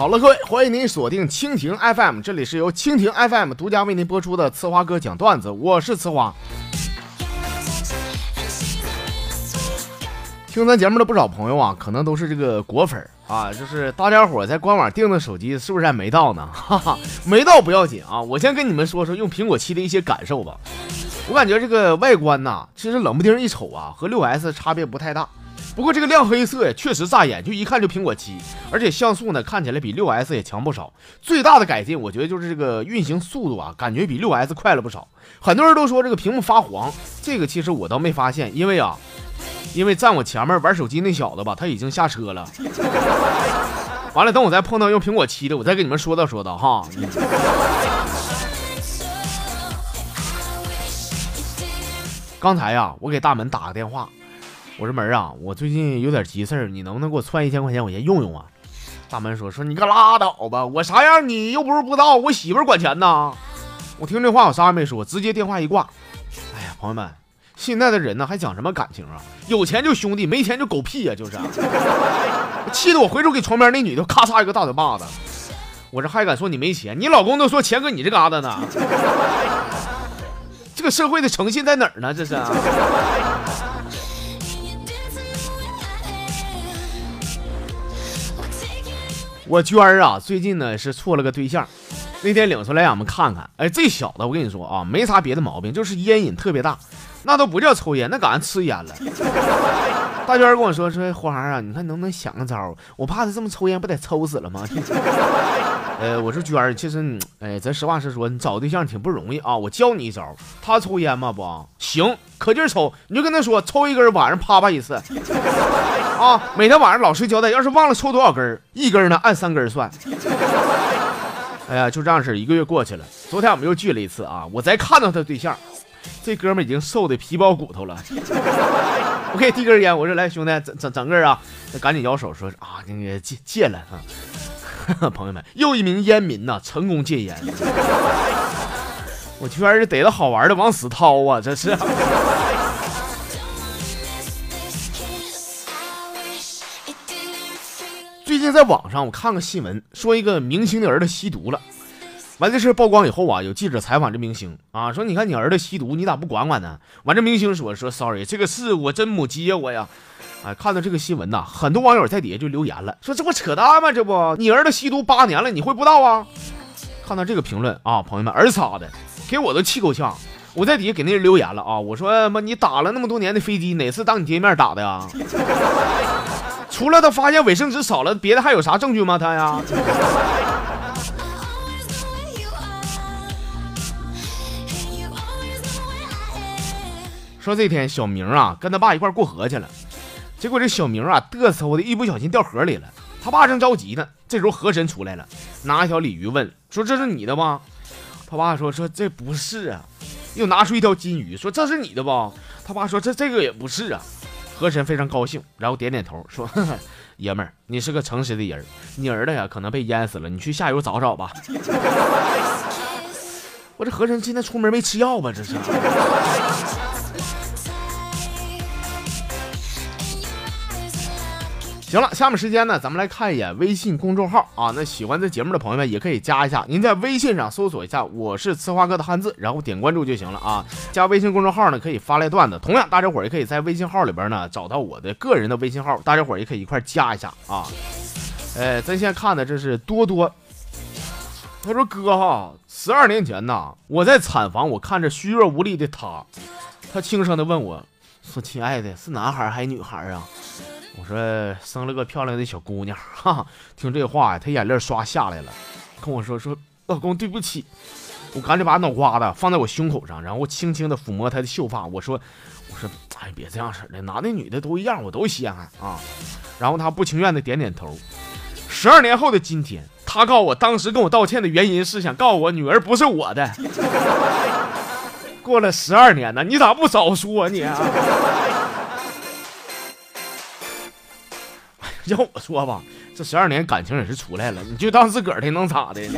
好了，各位，欢迎您锁定蜻蜓 FM，这里是由蜻蜓 FM 独家为您播出的呲花哥讲段子，我是呲花。听咱节目的不少朋友啊，可能都是这个果粉啊，就是大家伙在官网订的手机是不是还没到呢？哈哈，没到不要紧啊，我先跟你们说说用苹果七的一些感受吧。我感觉这个外观呐，其实冷不丁一瞅啊，和六 S 差别不太大。不过这个亮黑色呀，确实扎眼，就一看就苹果七，而且像素呢看起来比六 S 也强不少。最大的改进，我觉得就是这个运行速度啊，感觉比六 S 快了不少。很多人都说这个屏幕发黄，这个其实我倒没发现，因为啊，因为站我前面玩手机那小子吧，他已经下车了。完了，等我再碰到用苹果七的，我再跟你们说道说道哈。刚才呀，我给大门打个电话。我说门啊，我最近有点急事儿，你能不能给我窜一千块钱，我先用用啊？大门说说你可拉倒吧，我啥样你又不是不知道，我媳妇管钱呢。我听这话我啥也没说，直接电话一挂。哎呀，朋友们，现在的人呢还讲什么感情啊？有钱就兄弟，没钱就狗屁呀，就是。气得我回头给床边那女的咔嚓一个大嘴巴子。我这还敢说你没钱？你老公都说钱搁你这嘎达呢。这个社会的诚信在哪儿呢？这是。我娟儿啊，最近呢是处了个对象，那天领出来让我们看看。哎，这小子我跟你说啊，没啥别的毛病，就是烟瘾特别大，那都不叫抽烟，那赶上吃烟了。大娟跟我说说花儿啊，你看能不能想个招？我怕他这么抽烟，不得抽死了吗？呃，我说娟儿，其实，哎，咱实话实说，你找对象挺不容易啊。我教你一招，他抽烟吗？不行，可劲抽，你就跟他说，抽一根晚上啪啪一次。啊，每天晚上老实交代，要是忘了抽多少根一根呢按三根算。哎呀，就这样式一个月过去了。昨天我们又聚了一次啊，我再看到他对象，这哥们已经瘦的皮包骨头了。我给递根烟，我说来兄弟，整整整根啊，他赶紧摇手说啊，那个戒戒了啊。朋友们，又一名烟民呐成功戒烟。我居然是逮到好玩的往死掏啊，这是。最近在网上我看个新闻，说一个明星的儿子吸毒了。完这事曝光以后啊，有记者采访这明星啊，说你看你儿子吸毒，你咋不管管呢？完这明星说说 sorry，这个事我真没接我呀。哎，看到这个新闻呐，很多网友在底下就留言了，说这不扯淡吗？这不你儿子吸毒八年了，你会不知道啊？看到这个评论啊，朋友们，儿仨的给我都气够呛。我在底下给那人留言了啊，我说妈，你打了那么多年的飞机，哪次当你爹面打的呀？除了他发现卫生纸少了，别的还有啥证据吗？他呀。说这天小明啊跟他爸一块过河去了，结果这小明啊嘚瑟的一不小心掉河里了。他爸正着急呢，这时候河神出来了，拿一条鲤鱼问说：“这是你的吗？”他爸说：“说这不是啊。”又拿出一条金鱼说：“这是你的不？”他爸说：“这这个也不是啊。”河神非常高兴，然后点点头说：“ 爷们儿，你是个诚实的人，你儿子呀可能被淹死了，你去下游找找吧。”我这河神今天出门没吃药吧？这是。行了，下面时间呢，咱们来看一眼微信公众号啊。那喜欢这节目的朋友们也可以加一下，您在微信上搜索一下“我是呲花哥”的汉字，然后点关注就行了啊。加微信公众号呢，可以发来段子。同样，大家伙儿也可以在微信号里边呢找到我的个人的微信号，大家伙儿也可以一块加一下啊。哎，咱先看的这是多多，他说哥哈，十二年前呐，我在产房，我看着虚弱无力的他，他轻声的问我说：“亲爱的，是男孩还是女孩啊？”我说生了个漂亮的小姑娘，哈！听这话呀，他眼泪刷下来了，跟我说说老公对不起。我赶紧把脑瓜子放在我胸口上，然后轻轻的抚摸她的秀发。我说我说哎，别这样式的，男的女的都一样，我都稀罕啊。然后她不情愿的点点头。十二年后的今天，她告诉我当时跟我道歉的原因是想告诉我女儿不是我的。过了十二年呢，你咋不早说你？要我说吧，这十二年感情也是出来了，你就当自个儿的，能咋的？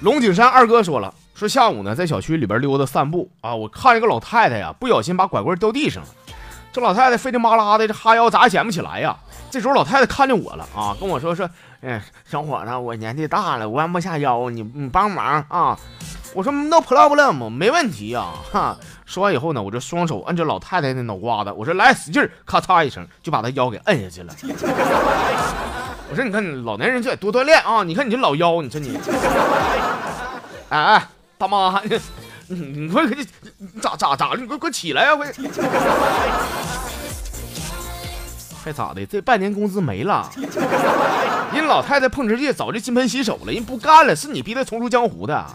龙井山二哥说了，说下午呢，在小区里边溜达散步啊，我看一个老太太呀，不小心把拐棍掉地上了。这老太太费劲巴拉的，这哈腰咋也捡不起来呀。这时候老太太看见我了啊，跟我说说，哎，小伙子，我年纪大了，弯不下腰，你你帮忙啊。我说 no problem，没问题呀。哈，说完以后呢，我就双手摁着老太太的脑瓜子，我说来使劲，咔嚓一声就把她腰给摁下去了。我说你看老年人就得多锻炼啊，你看你这老腰，你说你，哎哎。大妈，你你快快咋咋咋你快快起来呀！快，还咋的？这半年工资没了。人老太太碰瓷界早就金盆洗手了，人不干了，是你逼她重出江湖的。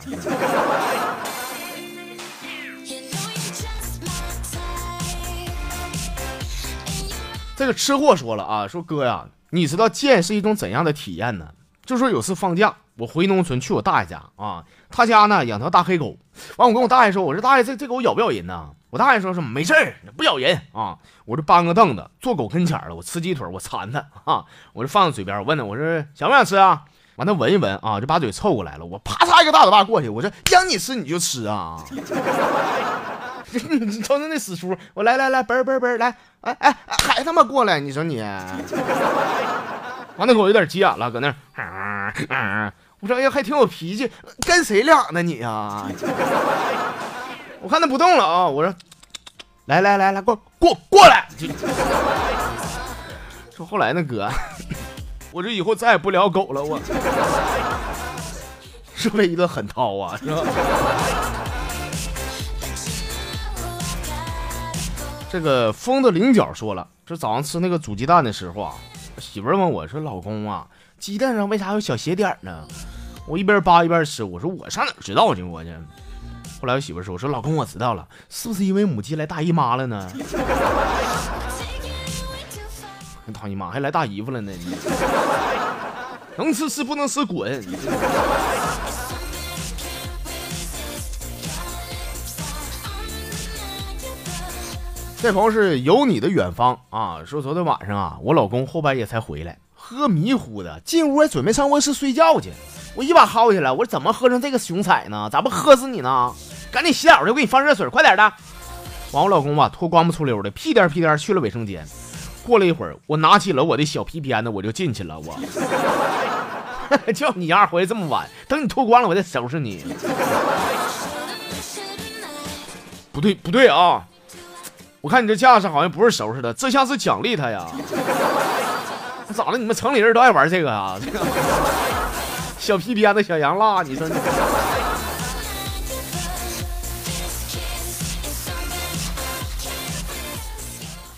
这个吃货说了啊，说哥呀，你知道贱是一种怎样的体验呢？就说有次放假，我回农村去我大爷家啊，他家呢养条大黑狗。完，我跟我大爷说，我说大爷，这这狗咬不咬人呢？我大爷说什么没事，不咬人啊。我这搬个凳子坐狗跟前了，我吃鸡腿，我馋它啊，我就放在嘴边，我问他，我说想不想吃啊？完，他闻一闻啊，就把嘴凑过来了。我啪嚓一个大嘴巴过去，我说让你吃你就吃啊！你瞅瞅那死叔，我来来来，嘣嘣嘣，来，哎哎，还他妈过来，你说你。完，那狗有点急眼了，搁那儿，我说哎呀，还挺有脾气，跟谁俩呢你呀？我看他不动了啊，我说来来来来，过过过来。说后来呢哥，我这以后再也不聊狗了，我 是不是一顿狠掏啊？是吧？这个风的菱角说了，这早上吃那个煮鸡蛋的时候啊。媳妇问我说：“老公啊，鸡蛋上为啥有小血点呢？”我一边扒一边吃，我说：“我上哪知道去？我去。”后来我媳妇说：“我说老公，我知道了，是不是因为母鸡来大姨妈了呢？” 大姨妈还来大姨夫了呢？能吃吃，不能吃滚。这朋友是有你的远方啊，说昨天晚上啊，我老公后半夜才回来，喝迷糊的，进屋准备上卧室睡觉去，我一把薅下来，我怎么喝成这个熊彩呢？咋不喝死你呢？赶紧洗澡去，我给你放热水，快点的。完，我老公吧脱光不出溜的，屁颠屁颠去了卫生间。过了一会儿，我拿起了我的小皮鞭子，我就进去了。我 叫你丫回来这么晚，等你脱光了，我再收拾你。不对，不对啊！我看你这架势好像不是收拾的，这像是奖励他呀。咋了？你们城里人都爱玩这个啊？这 个小皮鞭子、小羊蜡，你说你？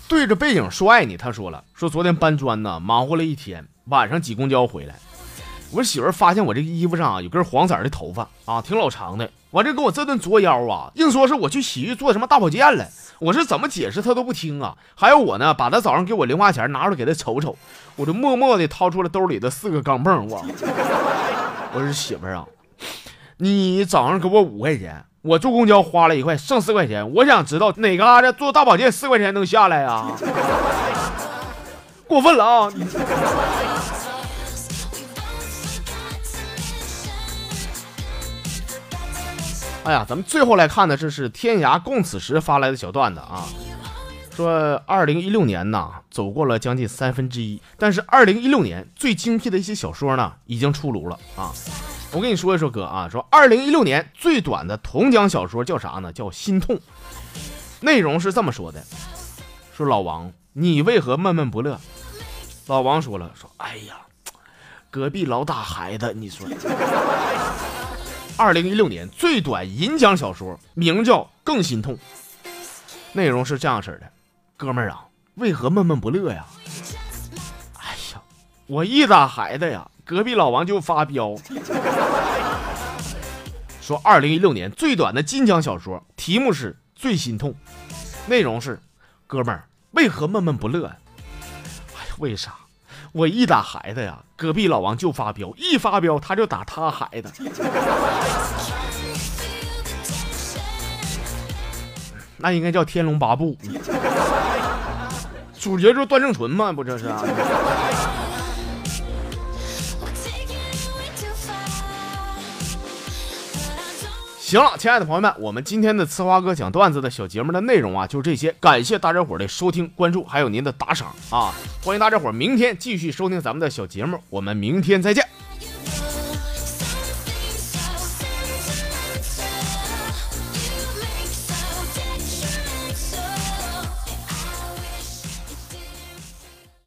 对着背影说爱你，他说了，说昨天搬砖呢，忙活了一天，晚上挤公交回来，我媳妇发现我这个衣服上啊有根黄色的头发啊，挺老长的，完这给我这顿作妖啊，硬说是我去洗浴做什么大保健了。我是怎么解释他都不听啊！还有我呢，把他早上给我零花钱拿出来给他瞅瞅，我就默默地掏出了兜里的四个钢镚。我我说媳妇儿啊，你早上给我五块钱，我坐公交花了一块，剩四块钱。我想知道哪嘎达做大保健四块钱能下来呀？过分了啊！哎呀，咱们最后来看的，这是天涯共此时发来的小段子啊，说二零一六年呢走过了将近三分之一，但是二零一六年最精辟的一些小说呢已经出炉了啊。我跟你说一说哥啊，说二零一六年最短的同奖小说叫啥呢？叫《心痛》，内容是这么说的：说老王，你为何闷闷不乐？老王说了，说哎呀，隔壁老打孩子，你说。二零一六年最短银奖小说，名叫《更心痛》，内容是这样式的：哥们儿啊，为何闷闷不乐呀？哎呀，我一打孩子呀，隔壁老王就发飙，说二零一六年最短的金奖小说，题目是《最心痛》，内容是：哥们儿为何闷闷不乐？哎呀，为啥？我一打孩子呀，隔壁老王就发飙，一发飙他就打他孩子。那应该叫《天龙八部》，主角就是段正淳嘛，不这是？行了，亲爱的朋友们，我们今天的呲花哥讲段子的小节目的内容啊，就这些。感谢大家伙的收听、关注，还有您的打赏啊！欢迎大家伙明天继续收听咱们的小节目，我们明天再见。